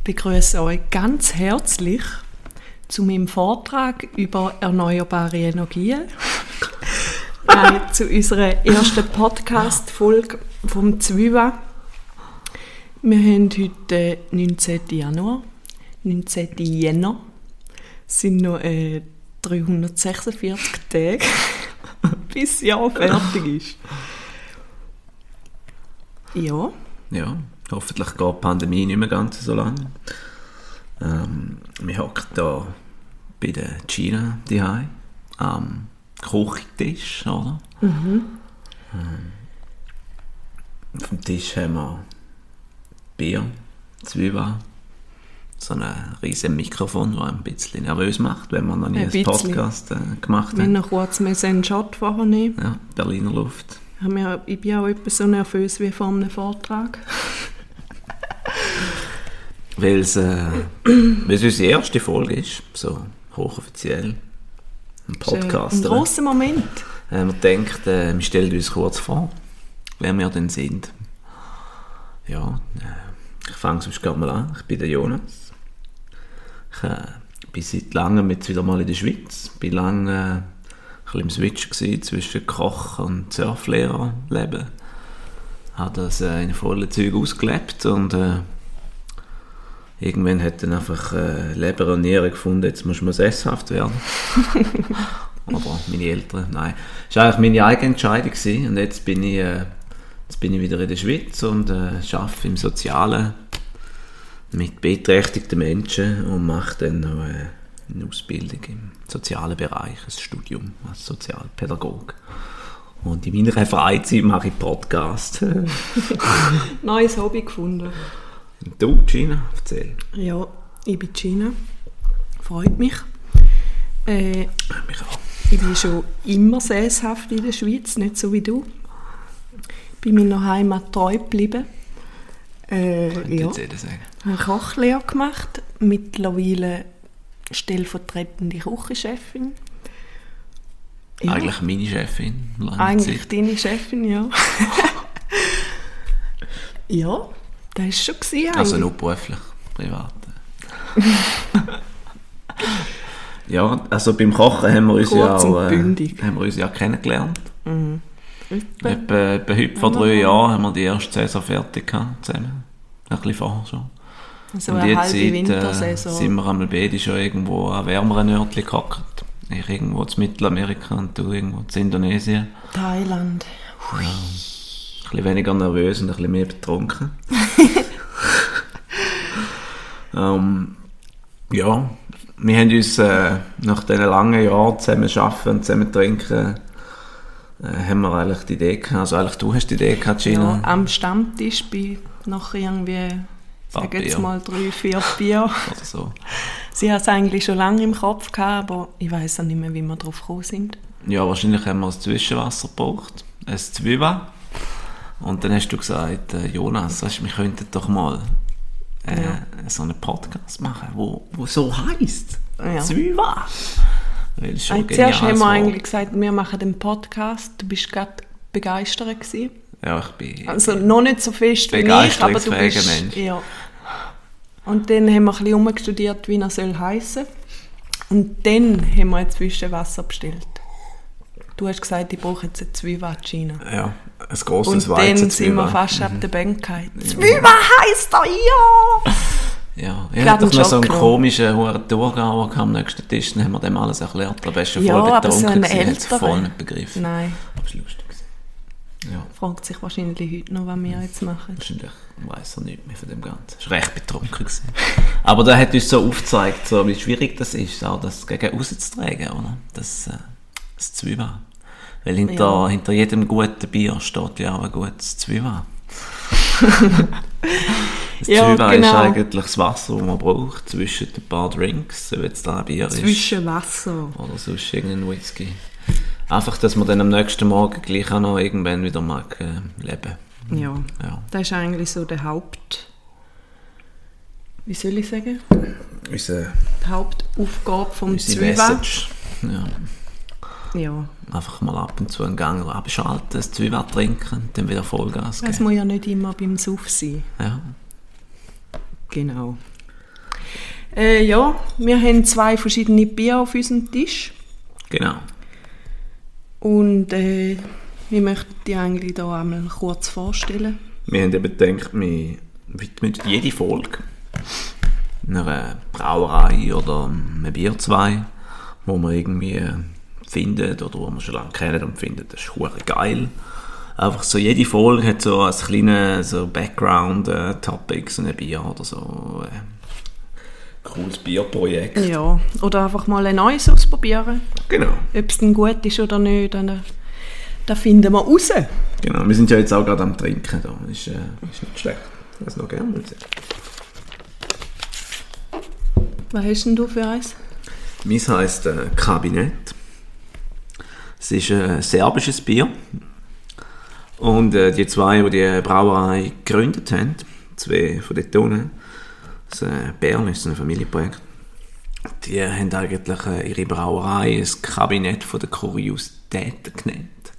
Ich begrüße euch ganz herzlich zu meinem Vortrag über erneuerbare Energien. Nein, zu unserer ersten Podcast-Folge vom ZWIWA. Wir haben heute den 19. Januar, 19. Jänner. Es sind noch äh, 346 Tage, bis das Jahr fertig ist. Ja. Ja, hoffentlich geht die Pandemie nicht mehr ganz so lange. Ähm, wir hocken hier bei der China daheim am Küchentisch, oder? Ähm, auf dem Tisch haben wir Bier, Zwiebeln, so ein riesen Mikrofon, das ein bisschen nervös macht, wenn man noch nie Ein einen. Podcast äh, gemacht Wir hat. noch kurz einen Shot vorher nehmen. Ja, Berliner Luft. Wir- Ich bin auch etwa so nervös wie vor einem Vortrag. Weil es, äh, unsere erste Folge ist, so hochoffiziell. Ein Podcast. Ein grosser Moment. Äh, wir denkt, äh, wir stellen uns kurz vor, wer wir denn sind. Ja, äh, ich fange sonst gerade mal an. Ich bin der Jonas. Ich äh, bin seit langem jetzt wieder mal in der Schweiz. Bin lange äh, ein bisschen im Switch gewesen zwischen Koch und Surflehrer leben. Habe das äh, in vollen Zügen ausgelebt und äh, irgendwann hat dann einfach äh, Leber und Niere gefunden, jetzt muss man sesshaft werden. Aber meine Eltern, nein. Das war eigentlich meine eigene Entscheidung gewesen. und jetzt bin ich, äh, jetzt bin ich wieder in der Schweiz und äh, arbeite im Sozialen mit beeinträchtigten Menschen und mache dann noch äh, eine Ausbildung im sozialen Bereich, ein Studium als Sozialpädagoge. Und in meiner Freizeit mache ich Podcast. Neues Hobby gefunden. Du, Gina, erzähl. Ja, ich bin Gina. Freut mich. Äh, Mich auch. ich bin schon immer sesshaft in der Schweiz, nicht so wie du. Bin meiner Heimat treu geblieben. Äh, ja. eine Kochlehre gemacht, mittlerweile stellvertretende Küchenchefin. Ja, Eigentlich meine Chefin. eigentlich Zeit. deine Chefin, ja. ja, das war schon gewesen Also nur beruflich, privat. ja, also beim Kochen haben wir uns Kurz ja äh, haben wir uns ja kennengelernt. Etwa. Etwa, etwa heute vor drei Jahren haben wir die erste Saison fertig gehabt, zusammen. Ein bisschen vorher schon. Also und jetzt halbe äh, sind wir einmal beide schon irgendwo an wärmeren Örtchen gehockt. Ich irgendwo zu Mittelamerika und du irgendwo zu Indonesien. Thailand. Ein bisschen weniger nervös und ein bisschen mehr betrunken. ähm, ja, wir haben uns äh, nach diesen langen Jahren zusammen arbeiten und zusammen trinken, äh, haben wir eigentlich die Idee gehabt, also eigentlich du hast die Idee gehabt, Ja, Gina, am Stammtisch bei nach irgendwie, sag jetzt mal drei, vier Bier. oder so. Sie hat es eigentlich schon lange im Kopf gehabt, aber ich weiß auch nicht mehr, wie wir drauf gekommen sind. Ja, wahrscheinlich haben wir das Zwischenwasser gebraucht, ein Zwiebel. Und dann hast du gesagt, äh, Jonas, weißt, wir könnten doch mal äh, Ja. so einen Podcast machen, wo, wo so heisst. Ja. Zwiebel. Weil es schon Äh, Zuerst haben wir eigentlich gesagt, wir machen den Podcast. Du bist gerade begeistert gewesen. Ja, ich bin... Also noch nicht so fest wie ich, aber du bist... Mensch. Ja. Und dann haben wir ein bisschen umgestudiert, wie er soll heissen. Und dann haben wir ein Zwischenwasser bestellt. Du hast gesagt, ich brauche jetzt eine Zwiebelchina. ja, ein grosses Und dann sind wir fast ab der Bank gefallen. Zwiebel heisst er, ja! Ja, ich hatte noch so einen Schock komischen gehabt am nächsten Tisch, dann haben wir dem alles erklärt. Er ist schon Ja, voll so betrunken, ein gewesen, hat es voll nicht begriffen. Nein, Aber es war lustig. Ja. fragt sich wahrscheinlich heute noch, was wir jetzt machen. Wahrscheinlich weiß er nicht mehr von dem Ganzen. Er war recht betrunken. Gewesen. Aber der hat uns so aufgezeigt, so, wie schwierig das ist, auch das gegen rauszutragen, oder? Das, äh, das Zwiebel. Weil hinter, Ja. hinter jedem guten Bier steht ja auch ein gutes Zwiebel. Das Ja, Zwiebel ist genau. eigentlich das Wasser, das man braucht zwischen ein paar Drinks, ob jetzt da ein Bier ist Zwischen Wasser. oder sonst irgendein Whisky. Einfach, dass man dann am nächsten Morgen gleich auch noch irgendwann wieder mag äh, leben. Ja, Ja. das ist eigentlich so der Haupt... Wie soll ich sagen? Unser, Die Hauptaufgabe vom unsere Zwiebel. Message. Ja. Ja, Einfach mal ab und zu einen Gang abschalten, das Zwiebel trinken, dann wieder Vollgas das geben. muss ja nicht immer beim Suff sein. Ja. Genau. Äh, ja, wir haben zwei verschiedene Bier auf unserem Tisch. Genau. Und äh, wir möchten die eigentlich da einmal kurz vorstellen. Wir haben eben gedacht, wir widmen jede Folge einer Brauerei oder einem Bier zwei, wo wir irgendwie findet oder wo wir schon lange kennen und finden, das ist hure geil. Einfach so, jede Folge hat so ein kleines so Background-Topic, so ein Bier oder so. Äh, cooles Bierprojekt. Ja, oder einfach mal ein neues ausprobieren. Genau. Ob es denn gut ist oder nicht, dann äh, da finden wir raus. Genau, wir sind ja jetzt auch gerade am Trinken da. Ist, äh, ist nicht schlecht. Das noch gerne mal. Was hast denn du für eins? Meins heisst äh, Kabinett. Es ist ein serbisches Bier. Und äh, die zwei, die die Brauerei gegründet haben, zwei von dort unten, das äh, Bern ist ein Familienprojekt, die haben eigentlich äh, ihre Brauerei ein Kabinett von der Kuriositäten genannt.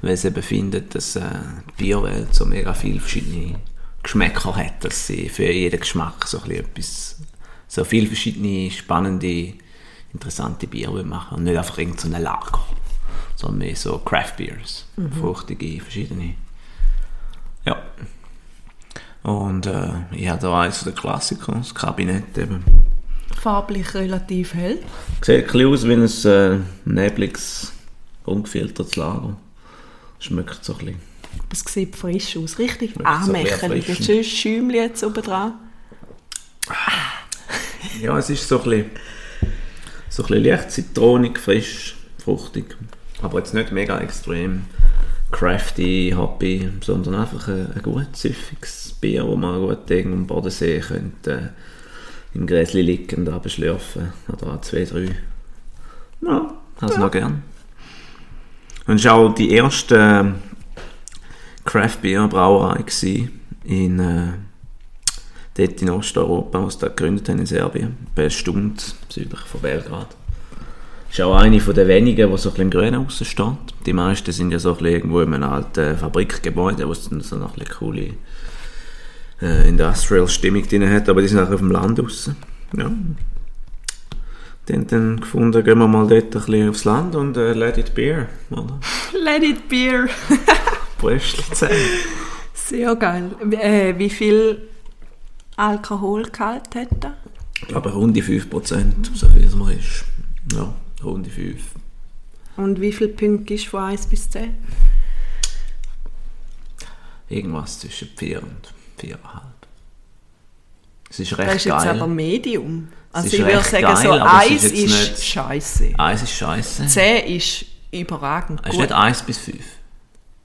Weil sie eben finden, dass äh, die Bierwelt so mega viele verschiedene Geschmäcker hat, dass sie für jeden Geschmack so ein etwas, so viele verschiedene spannende, interessante Biere machen und nicht einfach irgendein Lager, sondern mehr so Craft Beers, fruchtige, verschiedene. Ja. Und äh, ich habe da eins der Klassiker, das Kabinett eben. Farblich relativ hell. Sieht ein aus wie ein äh, nebliges, ungefiltertes Lager. Schmeckt so ein bisschen. Es sieht frisch aus, richtig so anmächerlich. Erfrischend. schönes Schäumchen jetzt oben dran. Ja, es ist so ein bisschen, so ein bisschen leicht zitronig, frisch, fruchtig. Aber jetzt nicht mega extrem crafty, happy, sondern einfach ein, ein gut süffiges Bier, das man gut irgendwo am Bodensee könnte äh, im Gräsli liegend abschlürfen. Oder auch zwei, drei. Ja, also noch gern. Und es war auch die erste Craft Beer Brauerei in äh, dort in Osteuropa, was da gegründet haben in Serbien, bei Stunde südlich von Belgrad. Ist auch eine von den wenigen, die so ein bisschen im Grünen aussen steht. Die meisten sind ja so ein bisschen irgendwo in einem alten Fabrikgebäude, wo es dann so noch ein bisschen coole äh, Industrial-Stimmung drin hat, aber die sind auch auf dem Land aussen. Ja. Die haben dann gefunden, gehen wir mal dort ein bisschen aufs Land und äh, let it beer, oder? Let it beer. Bröstchen zusammen. Sehr geil. Wie- Äh, wie viel Alkoholgehalt hat er? Ich glaube, rund die 5%, so viel es mir ist. Ja, rund die 5. Und wie viele Punkte ist von 1 bis 10? Irgendwas zwischen 4 und 4,5. Es ist Das recht ist jetzt geil. aber Medium. Also ist ich würde sagen, geil, so aber es ist 1 jetzt ist, scheiße. Eins ist scheiße. 10 ist überragend Es ist nicht 1 bis 5.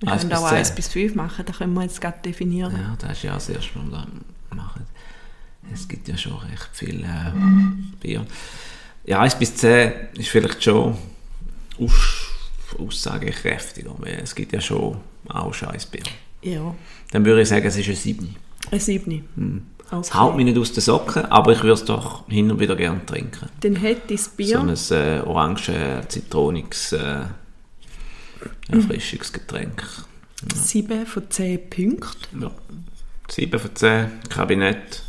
Wir können auch 1 bis 5 machen, da können wir jetzt gerade definieren. Ja, das ist ja das erste Mal, machen. Es gibt ja schon recht viel äh, Bier. Ja, 1 bis 10 ist vielleicht schon aus, aussagekräftiger, weil es gibt ja schon auch scheiß Bier. Ja, Dann würde ich sagen, es ist ein 7. ein 7. Hm. Es Okay. haut mich nicht aus den Socken, aber ich würde es doch hin und wieder gerne trinken. Dann hätte ich das Bier. So ein äh, orange, zitroniges, äh, Erfrischungsgetränk. 7 von 10 Punkten. Ja. 7 von 10, Kabinett.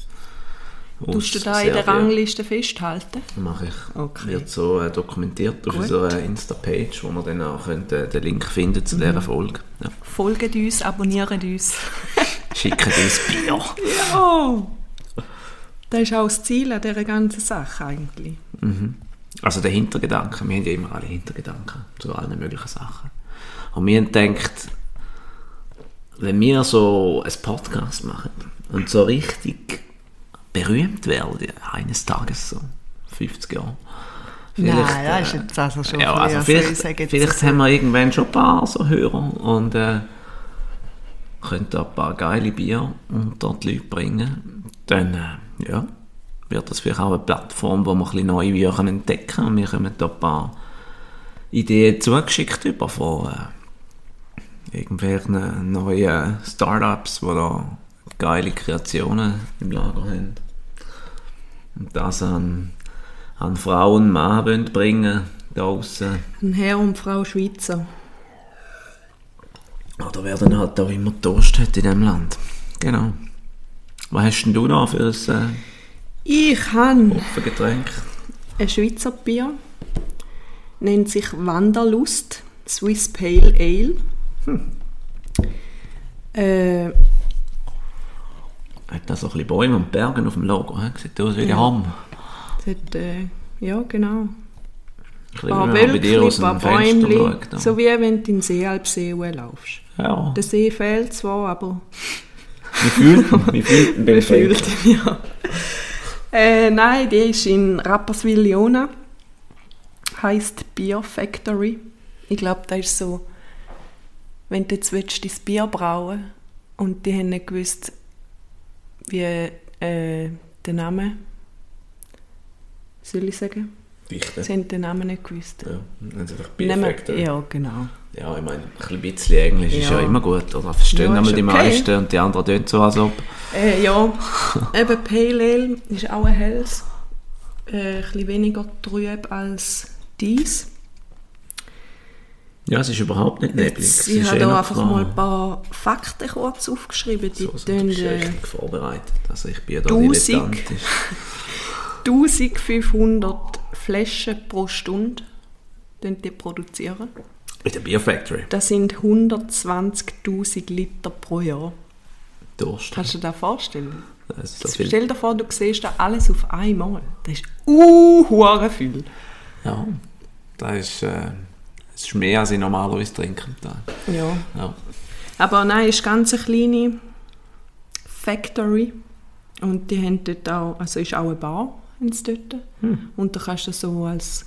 Tust du da in der. Rangliste festhalten? Mache ich. Okay. Wird so äh, dokumentiert auf Gut. unserer Insta-Page, wo man dann auch könnt, äh, den Link finden zu Mhm. dieser Folge. Ja. Folgt uns, abonniert uns. Schickt uns Bier. Oh! Das ist auch das Ziel an dieser ganzen Sache eigentlich. Also der Hintergedanke, wir haben ja immer alle Hintergedanken zu allen möglichen Sachen. Und wir haben gedacht, wenn wir so ein Podcast machen und so richtig berühmt werden, eines Tages so, 50 Jahre. Nein, vielleicht, das ist äh, jetzt also schon Ja, also vielleicht, jetzt vielleicht so- haben wir irgendwann schon ein paar so Hörer und äh, können da ein paar geile Bier unter die Leute bringen. Dann, äh, ja, wird das vielleicht auch eine Plattform, wo wir ein bisschen neue Bier können entdecken können und wir kommen da ein paar Ideen zugeschickt über von äh, irgendwelchen neuen Startups, die da geile Kreationen im Lager haben. Und das an, an Frauen und Mann bringen da draussen. Ein Herr und Frau Schweizer. Oder wer dann halt auch immer Durst hat in diesem Land. Genau. Was hast denn du noch für ein... Äh, Ich habe ein Schweizer Bier, nennt sich Wanderlust Swiss Pale Ale. Äh, Hat da so ein bisschen Bäume und Berge auf dem Logo. He? Sieht aus wie Ja. Hamm. hat, äh, ja, genau. Ein paar Wölkchen, aus ein paar Bäumchen. schaut. So wie wenn du in den Seealpsee laufst. Ja, Der See fehlt zwar, aber wie fühlt man? Wie fühlt man den Gefühlt, ja. Äh, nein, die ist in Rapperswil-Jona. Heißt Beer Factory. Ich glaube, das ist so, wenn du jetzt willst, dein Bier brauen und die haben nicht gewusst, wie äh, der Name, soll ich sagen? Dichte. Sie haben den Namen nicht gewusst. Ja, dann sind einfach Factory. Ja, genau. Ja, ich meine, ein bisschen Englisch ist Ja. ja immer gut, oder? Verstehen Ja, die meisten und die anderen tun so, als ob. Äh, ja, eben Pale Ale ist auch ein helles. Äh, ein bisschen weniger trüb als dies. Ja, es ist überhaupt nicht neblig. Jetzt, ich habe da einfach mal ein paar Fakten kurz aufgeschrieben. Die so, so tun, äh, richtig vorbereitet. Also ich bin ja da Tausend. dilettantisch. 1500 Flaschen pro Stunde tun die produzieren. Mit der Beer Factory. Das sind 120.000 Liter pro Jahr. Durst. Kannst du dir das vorstellen? Das so. Stell dir vor, du siehst da alles auf einmal. Das ist uh, viel. Ja, das ist, äh, das ist mehr, als ich normalerweise trinke am Tag. Ja. Ja. Aber nein, es ist ganz eine kleine Factory. Und die haben dort auch, also ist auch eine Bar sie dort. Und da kannst du so als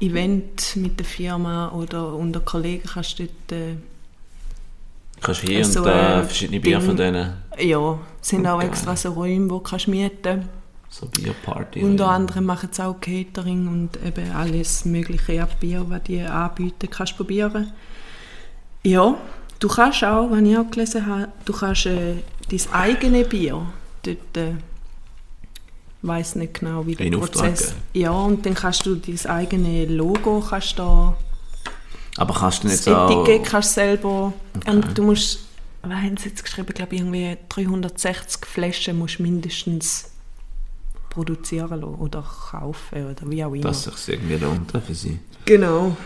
Event mit der Firma oder unter Kollegen kannst du dort, äh, Kannst hier So, und da äh, verschiedene Bier Ding. von denen, ja, es sind auch Geil. extra so Räume, wo du kannst mieten so Bierparty. Unter anderem machen sie auch Catering und eben alles mögliche an Bier, was die anbieten, kannst du probieren. Ja, du kannst auch, wenn ich auch gelesen habe, du kannst äh, dein eigene Bier dort, äh, ich weiss nicht genau, wie der In Auftrag Prozess... geben. Ja, und dann kannst du dein eigene Logo, kannst da, Aber kannst du nicht das so... Etikett kannst du selber, Okay. und du musst, was haben sie jetzt geschrieben, ich glaube irgendwie 360 Flaschen musst du mindestens produzieren lassen oder kaufen oder wie auch immer. Dass es sich irgendwie lohnt für sie. Genau.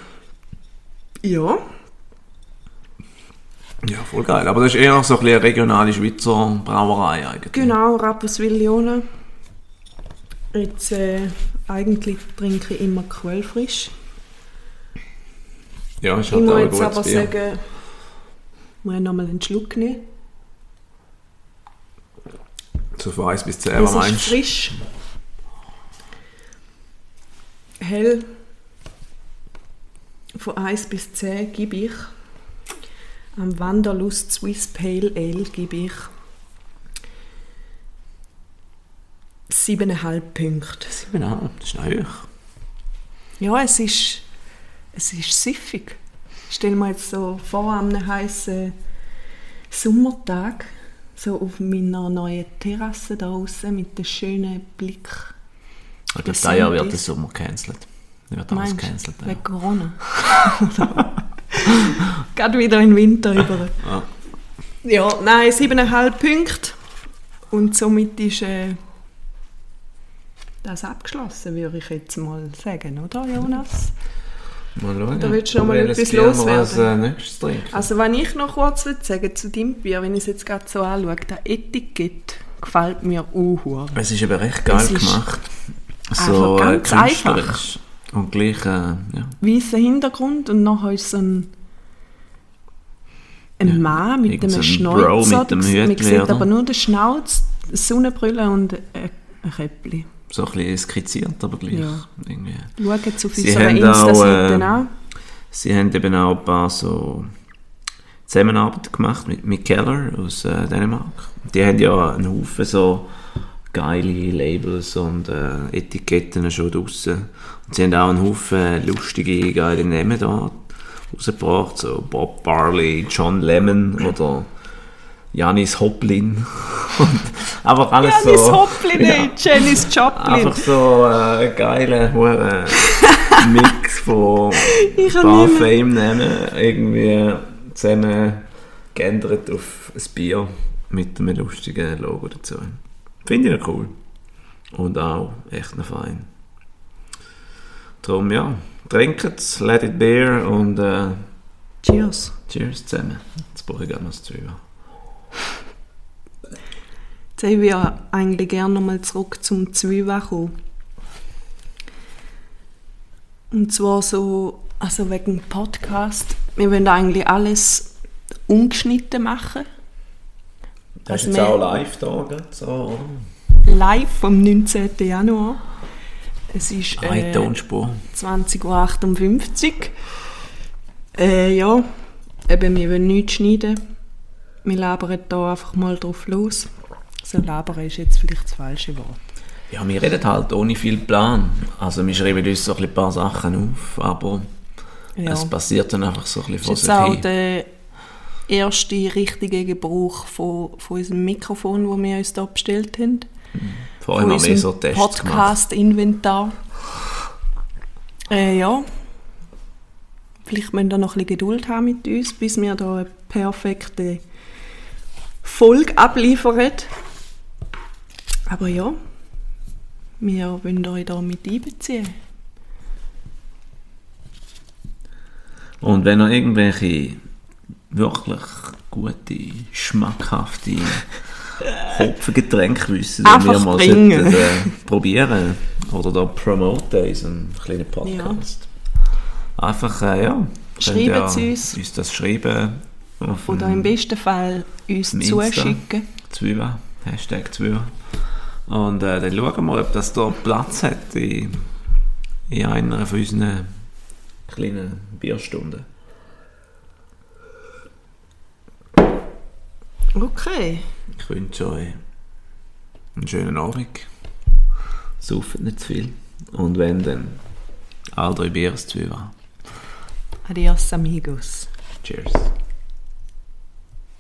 Ja. Ja, voll geil. Aber das ist eher so ein bisschen eine regionale Schweizer Brauerei eigentlich. Genau, Rapperswil-Jona. Jetzt, äh, eigentlich trinke ich immer quellfrisch. Ja, ist Ich halt muss auch ein jetzt gutes aber Bier. sagen, muss ich nochmal einen Schluck nehmen. So von 1 bis 10, Es was meinst du? frisch. Hell. Von 1 bis 10 gebe ich. Am Wanderlust Swiss Pale Ale gebe ich 7,5 Punkte. Genau, das ist hoch. Ja, es ist, es ist siffig. Ich stelle mir jetzt so vor, an einem heißen Sommertag, so auf meiner neuen Terrasse da draußen mit dem schönen Blick. Aber Das das Jahr wird der Sommer gecancelt. Wird alles gecancelt. Ja. Wegen Corona. Gerade wieder in den Winter über. Ja. Ja, nein, 7,5 Punkte. Und somit ist äh, das abgeschlossen, würde ich jetzt mal sagen, oder Jonas? Mal schauen. Da willst du noch mal etwas loswerden. als äh, nächstes trinken. Also wenn ich noch kurz will sagen zu deinem Bier, wenn ich es jetzt gerade so anschaue, das Etikett gefällt mir auch. Es ist eben recht geil Es ist gemacht. einfach So äh, ganz einfach. Und gleich, äh, ja. Weißer Hintergrund und nachher ist so ein, ein Ja, Mann mit einem so ein Schnauzer. Bro mit dem Man Hütli, sieht aber nur den Schnauz, Sonnenbrille und ein ein Käppli. so ein bisschen skizziert, aber gleich. Ja. Irgendwie. Auf Sie unserer haben auch, Insta-Seite äh, an. Sie haben eben auch ein paar so Zusammenarbeit gemacht mit, mit Keller aus äh, Dänemark. Die haben ja einen Haufen so geile Labels und äh, Etiketten schon draussen. Und sie haben auch einen Haufen lustige, geile Namen da rausgebracht, so Bob Barley, John Lemon oder Janis Hoplin. und einfach alles Janis so... Hoplin, Ja. Janis Joplin. Einfach so äh, geile hure Mix von ein paar Fame-Namen irgendwie zusammen geändert auf ein Bier mit einem lustigen Logo dazu. Finde ich cool. Und auch echt noch fein. Darum, ja, trinkt let it beer und äh, Cheers. cheers zusammen. Jetzt brauche ich gerne noch das. Jetzt ich ja eigentlich gerne nochmal zurück zum Zwiebeln kommen. Und zwar so, also wegen Podcast. Wir wollen eigentlich alles ungeschnitten machen. Ist Also jetzt wir- auch live da, so, oder? Live vom 19. Januar. Es ist äh, Tonspur. 20.58 Uhr. Äh, ja, eben, wir wollen nichts schneiden. Wir labern da einfach mal drauf los. So labern ist jetzt vielleicht das falsche Wort. Ja, wir reden halt ohne viel Plan. Also wir schreiben uns so ein paar Sachen auf, aber Ja. es passiert dann einfach so ein bisschen ist vor jetzt sich hin. Erste richtige Gebrauch von, von unserem Mikrofon, das wir uns hier bestellt haben. Vorher haben wir so Tests. Podcast-Inventar. Äh, ja. Vielleicht müssen wir noch ein bisschen Geduld haben mit uns, bis wir da eine perfekte Folge abliefern. Aber ja, wir wollen euch da mit einbeziehen. Und wenn ihr irgendwelche wirklich gute, schmackhafte Hopfengetränke wisst, die wir mal bringen. sollten, äh, probieren oder da promoten in unserem kleinen Podcast. Einfach, äh, ja. ihr es uns. uns das schreiben Oder im besten Fall uns zuschicken. Zwiebel, Hashtag Zwiebel. Und äh, dann schauen wir mal, ob das da Platz hat in, in einer von unseren kleinen Bierstunden. Okay. Ich wünsche euch einen schönen Abend. Sauft nicht zu viel. Und wenn, dann all drei Bier Zwiebel. Adios, amigos. Cheers.